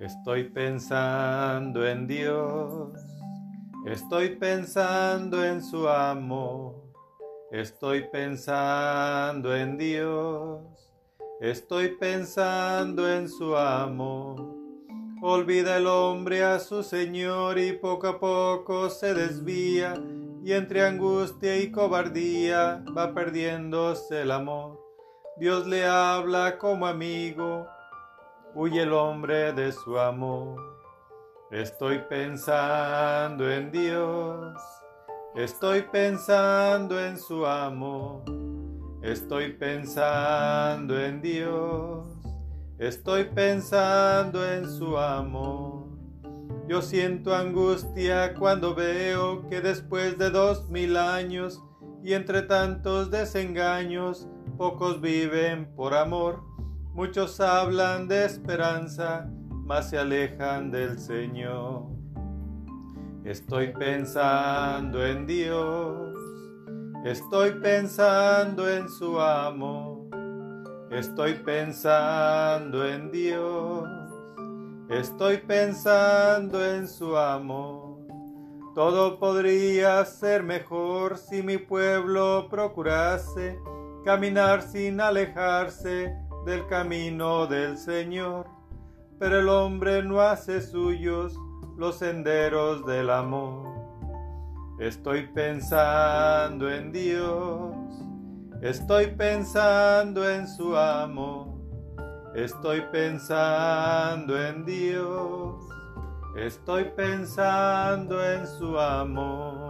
Estoy pensando en Dios, estoy pensando en su amor, estoy pensando en Dios, estoy pensando en su amor. Olvida el hombre a su Señor y poco a poco se desvía y entre angustia y cobardía va perdiéndose el amor. Dios le habla como amigo huye el hombre de su amor. Estoy pensando en Dios, estoy pensando en su amor, estoy pensando en Dios, estoy pensando en su amor. Yo siento angustia cuando veo que después de dos mil años y entre tantos desengaños, pocos viven por amor Muchos hablan de esperanza, mas se alejan del Señor. Estoy pensando en Dios, estoy pensando en su amor, estoy pensando en Dios, estoy pensando en su amor. Todo podría ser mejor si mi pueblo procurase caminar sin alejarse del camino del Señor, pero el hombre no hace suyos los senderos del amor. Estoy pensando en Dios, estoy pensando en su amor, estoy pensando en Dios, estoy pensando en su amor.